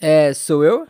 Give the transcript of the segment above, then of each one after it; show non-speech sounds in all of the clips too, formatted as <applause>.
É, sou eu?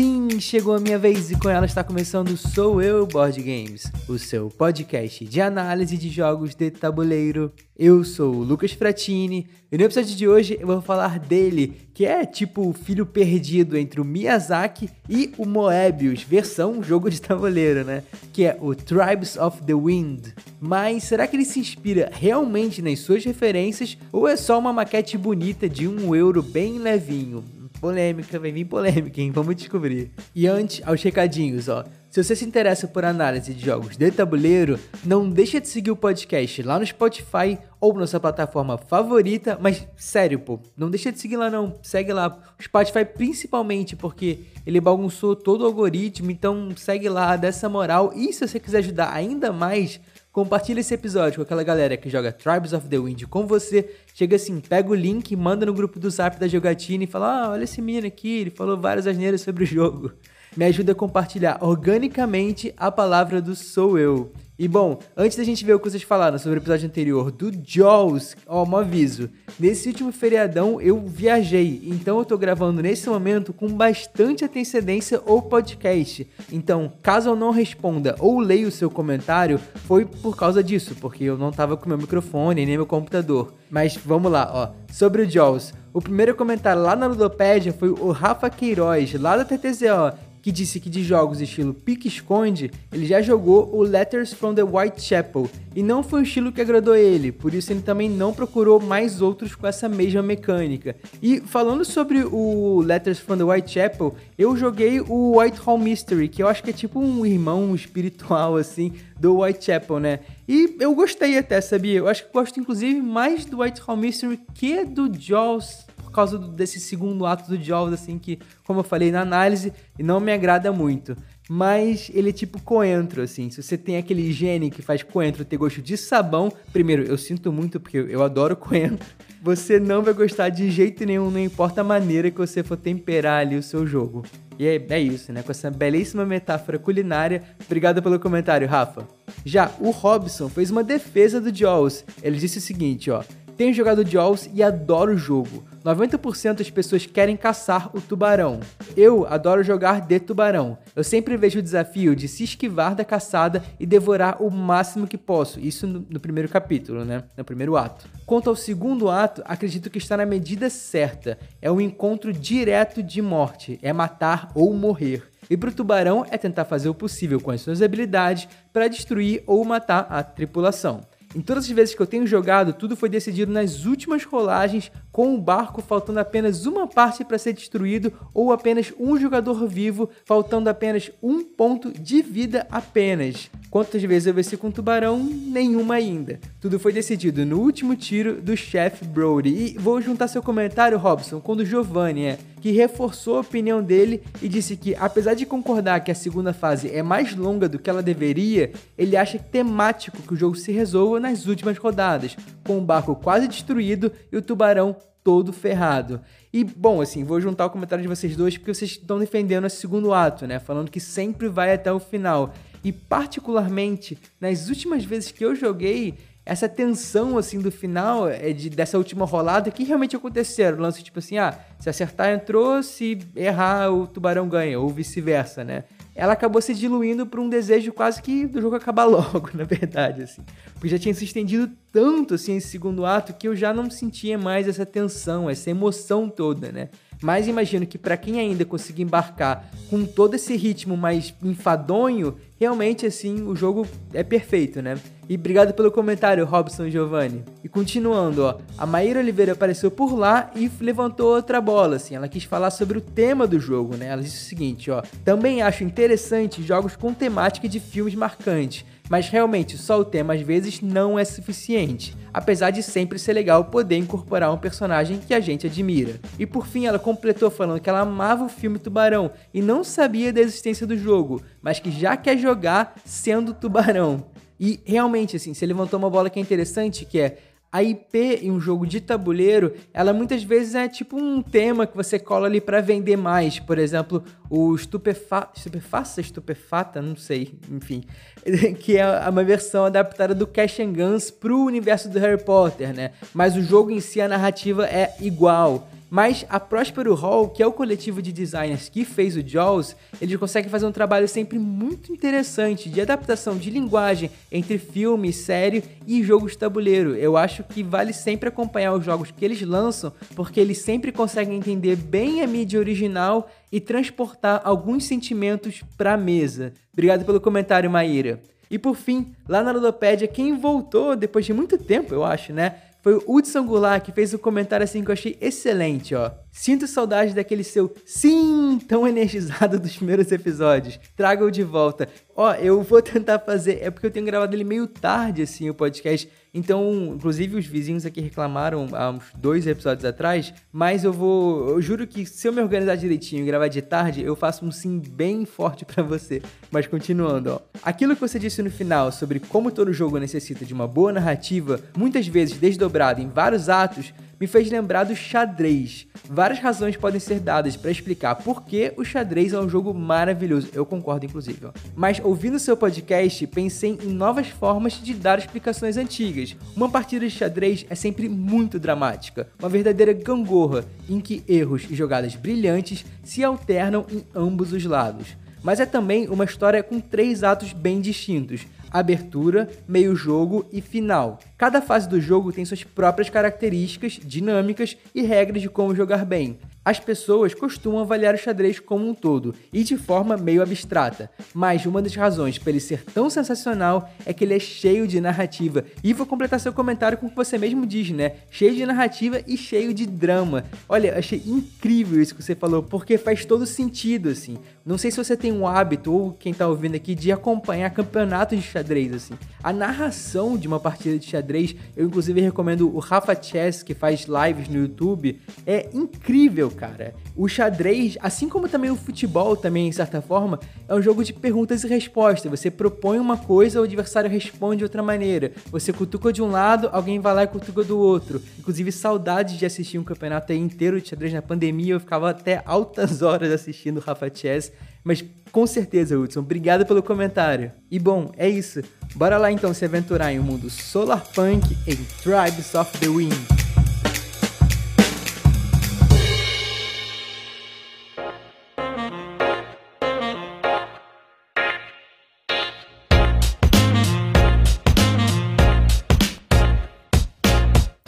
Sim, chegou a minha vez e com ela está começando Sou Eu Board Games, o seu podcast de análise de jogos de tabuleiro. Eu sou o Lucas Fratini e no episódio de hoje eu vou falar dele, que é tipo o filho perdido entre o Miyazaki e o Moebius, versão jogo de tabuleiro, né? Que é o Tribes of the Wind. Mas será que ele se inspira realmente nas suas referências ou é só uma maquete bonita de um euro bem levinho? Polêmica, vai vir polêmica, hein? Vamos descobrir. E antes, aos recadinhos, ó. Se você se interessa por análise de jogos de tabuleiro, não deixa de seguir o podcast lá no Spotify ou na sua plataforma favorita, mas sério, pô, não deixa de seguir lá não, segue lá. O Spotify principalmente porque ele bagunçou todo o algoritmo, então segue lá, dessa moral. E se você quiser ajudar ainda mais, Compartilha esse episódio com aquela galera que joga Tribes of the Wind com você. Chega assim, pega o link, manda no grupo do Zap da jogatina e fala: Ah, olha esse menino aqui, ele falou várias asneiras sobre o jogo. Me ajuda a compartilhar organicamente a palavra do sou eu. E bom, antes da gente ver o que vocês falaram sobre o episódio anterior do Jaws, ó, um aviso. Nesse último feriadão eu viajei, então eu tô gravando nesse momento com bastante antecedência o podcast. Então, caso eu não responda ou leia o seu comentário, foi por causa disso, porque eu não tava com meu microfone nem meu computador. Mas vamos lá, ó. Sobre o Jaws, o primeiro comentário lá na Ludopédia foi o Rafa Queiroz, lá da TTZO, que disse que de jogos estilo pique-esconde, ele já jogou o Letters from the Whitechapel e não foi um estilo que agradou ele, por isso ele também não procurou mais outros com essa mesma mecânica. E falando sobre o Letters from the Whitechapel, eu joguei o Whitehall Mystery, que eu acho que é tipo um irmão espiritual assim do Whitechapel, né? E eu gostei até, sabia? Eu acho que gosto inclusive mais do Whitehall Mystery que do Jaws por causa desse segundo ato do Jaws, assim, que, como eu falei na análise, não me agrada muito. Mas ele é tipo coentro, assim. Se você tem aquele gene que faz coentro ter gosto de sabão, primeiro, eu sinto muito porque eu adoro coentro. <laughs> Você não vai gostar de jeito nenhum, não importa a maneira que você for temperar ali o seu jogo. E é, é isso, né? Com essa belíssima metáfora culinária. Obrigado pelo comentário, Rafa. Já o Robson fez uma defesa do Jaws. Ele disse o seguinte, ó. Tenho jogado Jaws e adoro o jogo. 90% das pessoas querem caçar o tubarão. Eu adoro jogar de tubarão. Eu sempre vejo o desafio de se esquivar da caçada e devorar o máximo que posso. Isso no, no primeiro capítulo, né? No primeiro ato. Quanto ao segundo ato, acredito que está na medida certa. É um encontro direto de morte. É matar ou morrer. E para o tubarão é tentar fazer o possível com as suas habilidades para destruir ou matar a tripulação. Em todas as vezes que eu tenho jogado, tudo foi decidido nas últimas rolagens, com o barco faltando apenas uma parte para ser destruído ou apenas um jogador vivo, faltando apenas um ponto de vida apenas. Quantas vezes eu venci com um tubarão? Nenhuma ainda. Tudo foi decidido no último tiro do chefe Brody. E vou juntar seu comentário, Robson, com o do Giovanni, é, que reforçou a opinião dele e disse que, apesar de concordar que a segunda fase é mais longa do que ela deveria, ele acha temático que o jogo se resolva nas últimas rodadas, com o barco quase destruído e o tubarão todo ferrado. E, bom, assim, vou juntar o comentário de vocês dois porque vocês estão defendendo esse segundo ato, né? Falando que sempre vai até o final. E particularmente, nas últimas vezes que eu joguei, essa tensão assim do final é de, dessa última rolada que realmente aconteceram. O lance tipo assim, ah, se acertar entrou, se errar o tubarão ganha, ou vice-versa, né? Ela acabou se diluindo para um desejo quase que do jogo acabar <laughs> logo, na verdade, assim. Porque já tinha se estendido tanto assim esse segundo ato que eu já não sentia mais essa tensão, essa emoção toda, né? Mas imagino que para quem ainda conseguir embarcar com todo esse ritmo mais enfadonho, realmente assim o jogo é perfeito, né? E obrigado pelo comentário, Robson Giovanni. E continuando, ó, a Maíra Oliveira apareceu por lá e levantou outra bola, assim. Ela quis falar sobre o tema do jogo, né? Ela disse o seguinte, ó: "Também acho interessante jogos com temática de filmes marcantes, mas realmente só o tema às vezes não é suficiente apesar de sempre ser legal poder incorporar um personagem que a gente admira. E por fim, ela completou falando que ela amava o filme Tubarão e não sabia da existência do jogo, mas que já quer jogar sendo Tubarão. E realmente, assim, você levantou uma bola que é interessante, que é a IP em um jogo de tabuleiro, ela muitas vezes é tipo um tema que você cola ali para vender mais. Por exemplo, o estupefa... estupefaça, estupefata, não sei, enfim, <laughs> que é uma versão adaptada do Cash and Guns pro universo do Harry Potter, né? Mas o jogo em si, a narrativa é igual. Mas a Próspero Hall, que é o coletivo de designers que fez o Jaws, eles conseguem fazer um trabalho sempre muito interessante de adaptação de linguagem entre filme, série e jogos tabuleiro. Eu acho que vale sempre acompanhar os jogos que eles lançam, porque eles sempre conseguem entender bem a mídia original e transportar alguns sentimentos para a mesa. Obrigado pelo comentário, Maíra. E por fim, lá na Ludopédia, quem voltou depois de muito tempo, eu acho, né? Foi o Hudson Goulart que fez um comentário assim que eu achei excelente, ó. Sinto saudade daquele seu sim tão energizado dos primeiros episódios. Traga-o de volta. Ó, eu vou tentar fazer, é porque eu tenho gravado ele meio tarde assim o podcast, então, inclusive, os vizinhos aqui reclamaram há uns dois episódios atrás, mas eu vou. Eu juro que se eu me organizar direitinho e gravar de tarde, eu faço um sim bem forte para você. Mas continuando, ó. Aquilo que você disse no final sobre como todo jogo necessita de uma boa narrativa, muitas vezes desdobrada em vários atos, me fez lembrar do xadrez. Várias razões podem ser dadas para explicar por que o xadrez é um jogo maravilhoso. Eu concordo, inclusive. Mas ouvindo seu podcast, pensei em novas formas de dar explicações antigas. Uma partida de xadrez é sempre muito dramática, uma verdadeira gangorra em que erros e jogadas brilhantes se alternam em ambos os lados. Mas é também uma história com três atos bem distintos abertura, meio jogo e final. Cada fase do jogo tem suas próprias características, dinâmicas e regras de como jogar bem. As pessoas costumam avaliar o xadrez como um todo e de forma meio abstrata, mas uma das razões para ele ser tão sensacional é que ele é cheio de narrativa. E vou completar seu comentário com o que você mesmo diz, né? Cheio de narrativa e cheio de drama. Olha, achei incrível isso que você falou, porque faz todo sentido, assim. Não sei se você tem um hábito, ou quem tá ouvindo aqui, de acompanhar campeonatos de xadrez, assim. A narração de uma partida de xadrez, eu inclusive recomendo o Rafa Chess, que faz lives no YouTube, é incrível, cara. O xadrez, assim como também o futebol, também, em certa forma, é um jogo de perguntas e respostas. Você propõe uma coisa, o adversário responde de outra maneira. Você cutuca de um lado, alguém vai lá e cutuca do outro. Inclusive, saudades de assistir um campeonato inteiro de xadrez na pandemia. Eu ficava até altas horas assistindo o Rafa Chess mas com certeza, Hudson, obrigado pelo comentário. E bom, é isso. Bora lá então se aventurar em um mundo solar punk em Tribes of the Wind.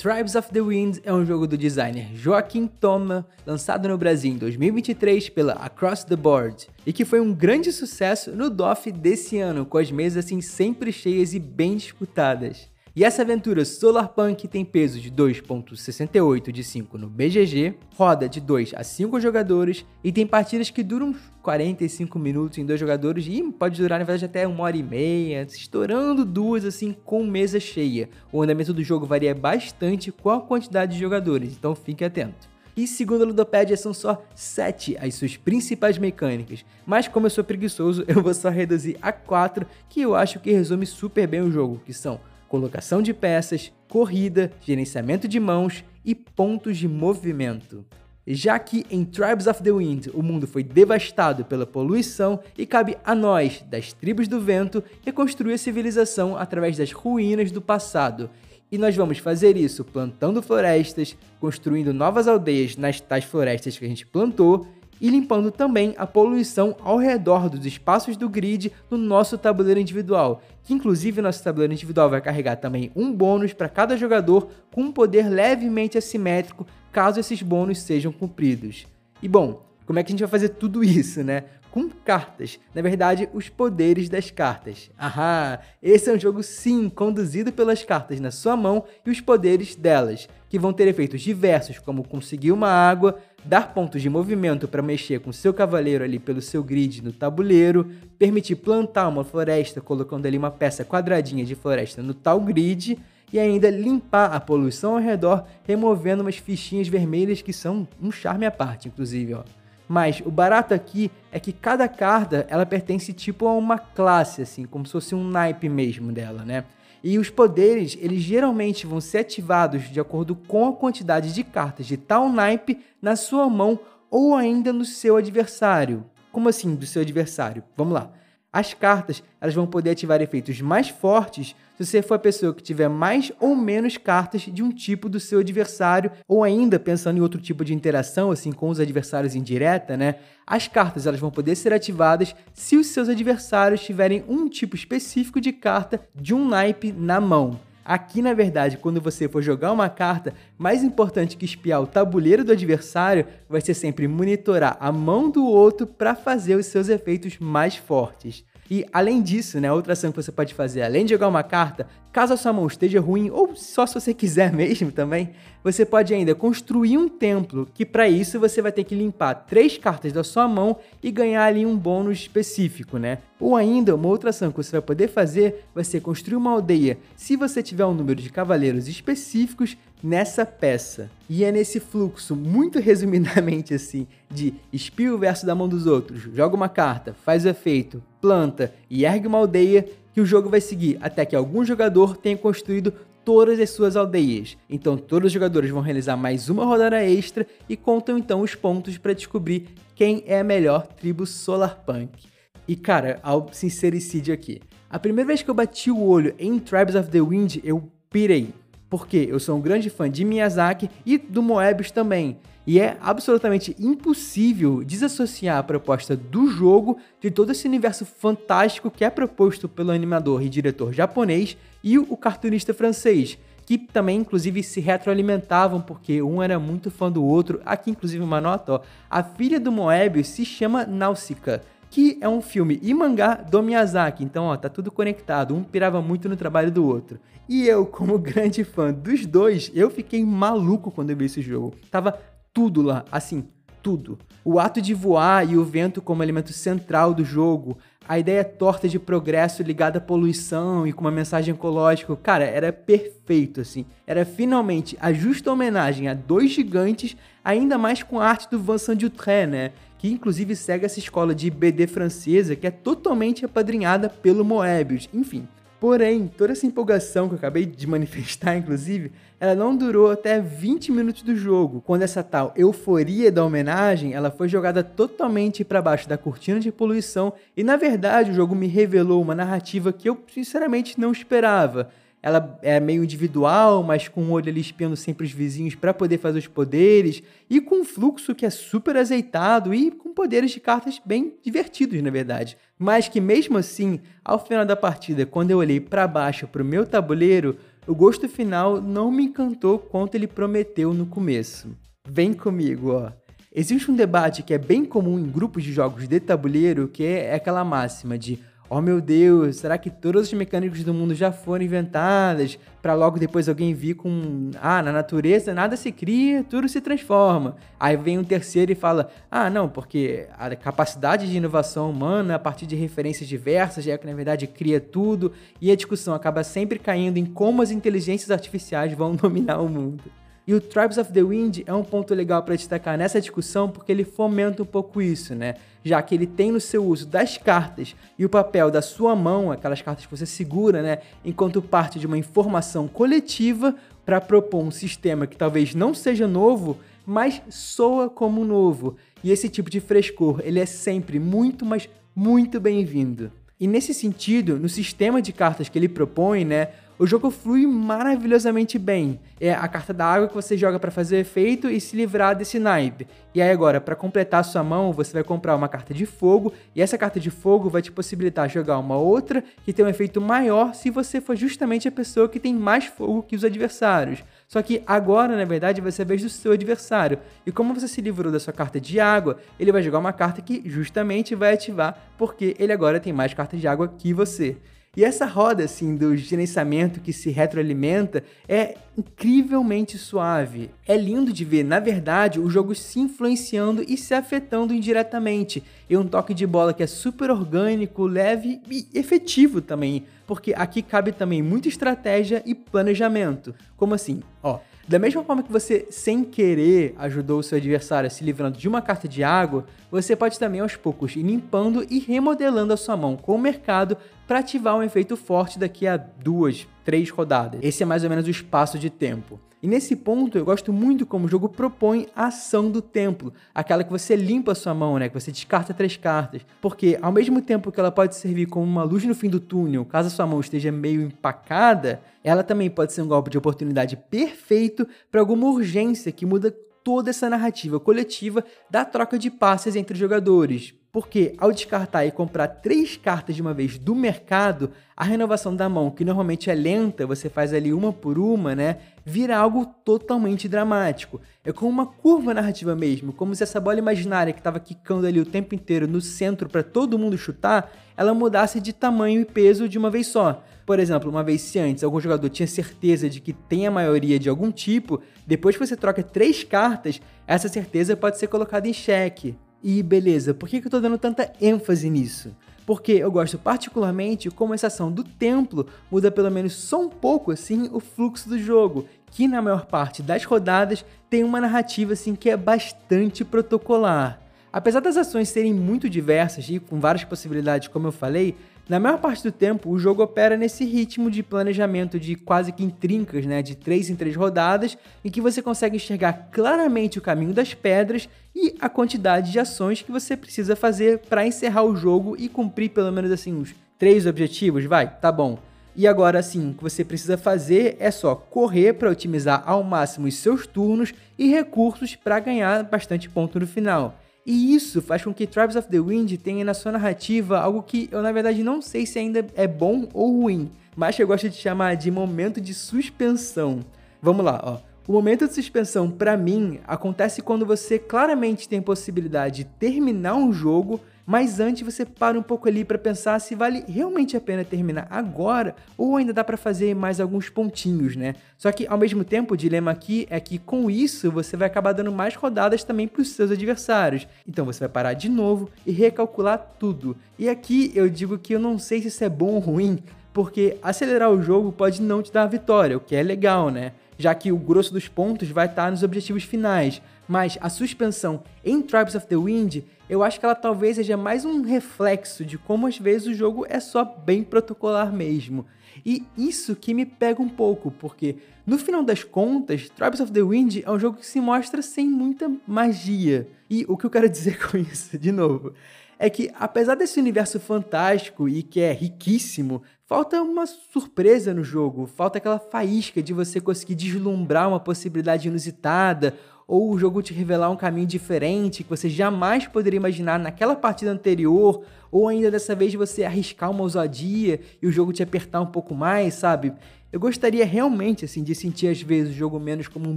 Tribes of the Wind é um jogo do designer Joaquim Toma, lançado no Brasil em 2023 pela Across the Board, e que foi um grande sucesso no DOF desse ano, com as mesas assim sempre cheias e bem disputadas. E essa aventura Solarpunk tem peso de 2.68 de 5 no BGG, roda de 2 a 5 jogadores e tem partidas que duram uns 45 minutos em dois jogadores e pode durar na verdade até uma hora e meia, estourando duas assim com mesa cheia. O andamento do jogo varia bastante com a quantidade de jogadores, então fique atento. E segundo a Ludopedia, são só 7 as suas principais mecânicas. Mas como eu sou preguiçoso, <laughs> eu vou só reduzir a 4 que eu acho que resume super bem o jogo, que são colocação de peças, corrida, gerenciamento de mãos e pontos de movimento. Já que em Tribes of the Wind o mundo foi devastado pela poluição e cabe a nós, das tribos do vento, reconstruir a civilização através das ruínas do passado. E nós vamos fazer isso plantando florestas, construindo novas aldeias nas tais florestas que a gente plantou e limpando também a poluição ao redor dos espaços do grid no nosso tabuleiro individual, que inclusive nosso tabuleiro individual vai carregar também um bônus para cada jogador com um poder levemente assimétrico caso esses bônus sejam cumpridos. E bom, como é que a gente vai fazer tudo <laughs> isso, né? Com cartas. Na verdade, os poderes das cartas. Ahá! Esse é um jogo, sim, conduzido pelas cartas na sua mão e os poderes delas, que vão ter efeitos diversos, como conseguir uma água, dar pontos de movimento para mexer com seu cavaleiro ali pelo seu grid no tabuleiro, permitir plantar uma floresta colocando ali uma peça quadradinha de floresta no tal grid e ainda limpar a poluição ao redor, removendo umas fichinhas vermelhas que são um charme à parte, inclusive, ó. Mas o barato aqui é que cada carta ela pertence tipo a uma classe, assim, como se fosse um naipe mesmo dela, né? E os poderes, eles geralmente vão ser ativados de acordo com a quantidade de cartas de tal naipe na sua mão ou ainda no seu adversário. Como assim, do seu adversário? Vamos lá. As cartas elas vão poder ativar efeitos mais fortes se você for a pessoa que tiver mais ou menos cartas de um tipo do seu adversário, ou ainda pensando em outro tipo de interação, assim com os adversários indireta, né? As cartas elas vão poder ser ativadas se os seus adversários tiverem um tipo específico de carta de um naipe na mão. Aqui, na verdade, quando você for jogar uma carta, mais importante que espiar o tabuleiro do adversário vai ser sempre monitorar a mão do outro para fazer os seus efeitos mais fortes. E além disso, né, outra ação que você pode fazer, além de jogar uma carta, caso a sua mão esteja ruim, ou só se você <laughs> quiser mesmo também, você pode ainda construir um templo, que para isso você vai ter que limpar três cartas da sua mão e ganhar ali um bônus específico, né? Ou ainda, uma outra ação que você vai poder fazer vai ser construir uma aldeia, se você tiver um número de cavaleiros específicos nessa peça. E é nesse fluxo, muito <laughs> resumidamente assim, de espio verso da mão dos outros, joga uma carta, faz o efeito, planta e ergue uma aldeia, que o jogo vai seguir até que algum jogador tenha construído todas as suas aldeias. Então todos os jogadores vão realizar mais uma rodada extra e contam então os pontos para descobrir quem é a melhor tribo Solarpunk. E cara, ao sincericídio aqui. A primeira vez que eu bati o olho em Tribes of the Wind, eu pirei. Porque eu sou um grande fã de Miyazaki e do Moebius também. E é absolutamente impossível desassociar a proposta do jogo de todo esse universo fantástico que é proposto pelo animador e diretor japonês e o cartunista francês, que também inclusive se retroalimentavam porque um era muito fã do outro. Aqui inclusive uma nota, ó, a filha do Moebius se chama Nausicaa, que é um filme e mangá do Miyazaki. Então, ó, tá tudo conectado, um pirava muito no trabalho do outro. E eu, como <laughs> grande fã dos dois, eu fiquei maluco quando eu vi esse jogo. Tava tudo lá, assim, tudo. O ato de voar e o vento como elemento central do jogo, a ideia torta de progresso ligada à poluição e com uma mensagem ecológica, cara, era perfeito, assim. Era finalmente a justa homenagem a dois gigantes, ainda mais com a arte do Vincent Dutray, né? Que inclusive segue essa escola de BD francesa que é totalmente apadrinhada pelo Moebius. Enfim, Porém, toda essa empolgação que eu acabei de manifestar, inclusive, ela não durou até 20 minutos do jogo, quando essa tal euforia da homenagem, ela foi jogada totalmente para baixo da cortina de poluição e na verdade o jogo me revelou uma narrativa que eu sinceramente não esperava ela é meio individual, mas com o olho ali espiando sempre os vizinhos para poder fazer os poderes, e com um fluxo que é super azeitado e com poderes de cartas bem divertidos, na verdade. Mas que mesmo assim, ao final da partida, quando eu olhei para baixo para o meu tabuleiro, o gosto final não me encantou quanto ele prometeu no começo. Vem comigo, ó. Existe um debate que é bem comum em grupos de jogos de tabuleiro, que é aquela máxima de oh meu Deus, será que todas as mecânicas do mundo já foram inventadas? Para logo depois alguém vir com, ah, na natureza nada se cria, tudo se transforma. Aí vem um terceiro e fala, ah, não, porque a capacidade de inovação humana a partir de referências diversas é que na verdade cria tudo, e a discussão acaba sempre caindo em como as inteligências artificiais vão <laughs> dominar o mundo. E o Tribes of the Wind é um ponto legal para destacar nessa discussão porque ele fomenta um pouco isso, né? Já que ele tem no seu uso das cartas e o papel da sua mão, aquelas cartas que você segura, né, enquanto parte de uma informação coletiva para propor um sistema que talvez não seja novo, mas soa como novo. E esse tipo de frescor, ele é sempre muito, mas muito bem-vindo. E nesse sentido, no sistema de cartas que ele propõe, né, o jogo flui maravilhosamente bem. É a carta da água que você joga para fazer efeito e se livrar desse naipe. E aí agora, para completar sua mão, você vai comprar uma carta de fogo, e essa carta de fogo vai te possibilitar jogar uma outra que tem um efeito maior se você for justamente a pessoa que tem mais fogo que os adversários. Só que agora, na verdade, vai ser a vez do seu adversário. E como você se livrou da sua carta de água, ele vai jogar uma carta que justamente vai ativar, porque ele agora tem mais cartas de água que você. E essa roda assim do gerenciamento que se retroalimenta é incrivelmente suave. É lindo de ver, na verdade, o jogo se influenciando e se afetando indiretamente. E um toque de bola que é super orgânico, leve e efetivo também, porque aqui cabe também muita estratégia e planejamento. Como assim? Ó, da mesma forma que você, sem querer, ajudou o seu adversário se livrando de uma carta de água, você pode também aos poucos ir limpando e remodelando a sua mão com o mercado para ativar um efeito forte daqui a duas, três rodadas. Esse é mais ou menos o espaço de tempo. E nesse ponto eu gosto muito como o jogo propõe a ação do templo, aquela que você limpa a sua mão, né, que você descarta três cartas, porque ao mesmo tempo que ela pode servir como uma luz no fim do túnel, caso a sua mão esteja meio empacada, ela também pode ser um golpe de oportunidade perfeito para alguma urgência que muda toda essa narrativa coletiva da troca de passes entre os jogadores. Porque ao descartar e comprar três cartas de uma vez do mercado, a renovação da mão, que normalmente é lenta, você faz ali uma por uma, né? Vira algo totalmente dramático. É como uma curva narrativa mesmo, como se essa bola imaginária que estava quicando ali o tempo inteiro no centro para todo mundo chutar, ela mudasse de tamanho e peso de uma vez só. Por exemplo, uma vez se antes algum jogador tinha certeza de que tem a maioria de algum tipo, depois que você troca três cartas, essa certeza pode ser colocada em xeque. E beleza, por que, eu tô dando tanta ênfase nisso? Porque eu gosto particularmente como essa ação do templo muda pelo menos só um pouco assim o fluxo do jogo, que na maior parte das rodadas tem uma narrativa assim que é bastante protocolar. Apesar das ações serem muito diversas e com várias possibilidades, como eu falei, na maior parte do tempo, o jogo opera nesse ritmo de planejamento de quase que em trincas, né, de 3 em 3 rodadas, em que você consegue enxergar claramente o caminho das pedras e a quantidade de ações que você precisa fazer para encerrar o jogo e cumprir pelo menos assim uns três objetivos, vai, tá bom. E agora assim, o que você precisa fazer é só correr para otimizar ao máximo os seus turnos e recursos para ganhar bastante ponto no final. E isso faz com que Tribes of the Wind tenha na sua narrativa algo que eu na verdade não sei se ainda é bom ou ruim, mas que eu gosto de chamar de momento de suspensão. Vamos lá, ó. O momento de suspensão, para mim, acontece quando você claramente tem possibilidade de terminar um jogo mas antes você para um pouco ali para pensar se vale realmente a pena terminar agora ou ainda dá para fazer mais alguns pontinhos, né? Só que ao mesmo tempo o dilema aqui é que com isso você vai acabar dando mais rodadas também para os seus adversários. Então você vai parar de novo e recalcular tudo. E aqui eu digo que eu não sei se isso é bom ou ruim, porque acelerar o jogo pode não te dar a vitória, o que é legal, né? Já que o grosso dos pontos vai estar nos objetivos finais. Mas a suspensão em Tribes of the Wind eu acho que ela talvez seja mais um reflexo de como às vezes o jogo é só bem protocolar mesmo. E isso que me pega um pouco, porque no final das contas, Tribes of the Wind é um jogo que se mostra sem muita magia. E o que eu quero <laughs> dizer com isso, de novo, é que apesar desse universo fantástico e que é riquíssimo, falta uma surpresa no jogo, falta aquela faísca de você conseguir deslumbrar uma possibilidade inusitada ou o jogo te revelar um caminho diferente que você jamais poderia imaginar naquela partida anterior, ou ainda dessa vez você arriscar uma ousadia e o jogo te apertar um pouco mais, sabe? Eu gostaria realmente assim de sentir às vezes o jogo menos como um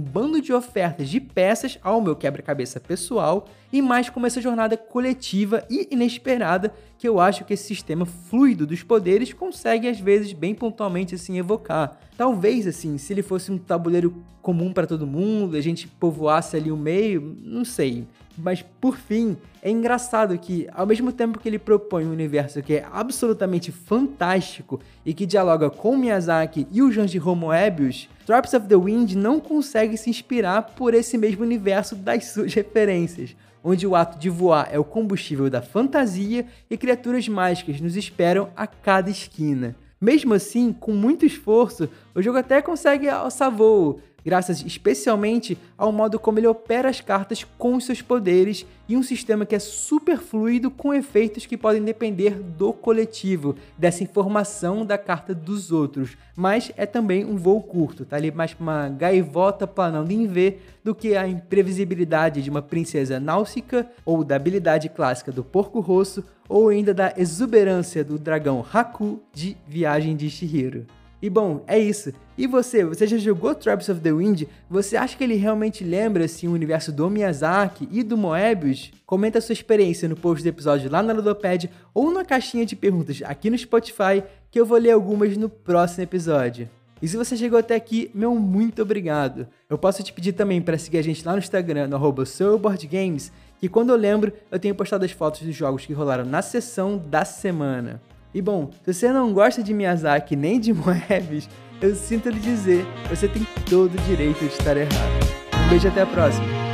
bando de ofertas de peças ao meu quebra-cabeça pessoal e mais como essa jornada coletiva e inesperada que eu acho que esse sistema fluido dos poderes consegue às vezes bem pontualmente assim evocar. Talvez assim, se ele fosse um tabuleiro comum para todo mundo, a gente povoasse ali o meio, não sei. Mas por fim, é engraçado que, ao mesmo tempo que ele propõe um universo que é absolutamente fantástico e que dialoga com Miyazaki e o Janjiro Moebius, Drops of the Wind não consegue se inspirar por esse mesmo universo das suas <laughs> referências, onde o ato de voar é o combustível da fantasia e criaturas mágicas nos esperam a cada esquina. Mesmo assim, com muito esforço, o jogo até consegue alçar voo, graças especialmente ao modo como ele opera as cartas com seus poderes e um sistema que é super fluido com efeitos que podem depender do coletivo, dessa informação da carta dos outros. Mas é também um voo curto, tá ali mais uma gaivota planando em V do que a imprevisibilidade de uma princesa náusica ou da habilidade clássica do porco rosso ou ainda da exuberância do dragão Haku de Viagem de Shihiro. E bom, é isso. E você, você já jogou Tribes of the Wind? Você acha que ele realmente lembra assim, o universo do Miyazaki e do Moebius? Comenta sua experiência no post do episódio lá na Ludopad ou na caixinha de perguntas aqui no Spotify, que eu vou ler algumas no próximo episódio. E se você chegou até aqui, meu muito obrigado. Eu posso te pedir também para seguir a gente lá no Instagram, no SoulBoardGames, que quando eu lembro, eu tenho postado as fotos dos jogos que rolaram na sessão da semana. E bom, se você não gosta de Miyazaki nem de <laughs> Moebius, eu sinto lhe dizer, você tem todo o direito de estar errado. Um beijo até a próxima.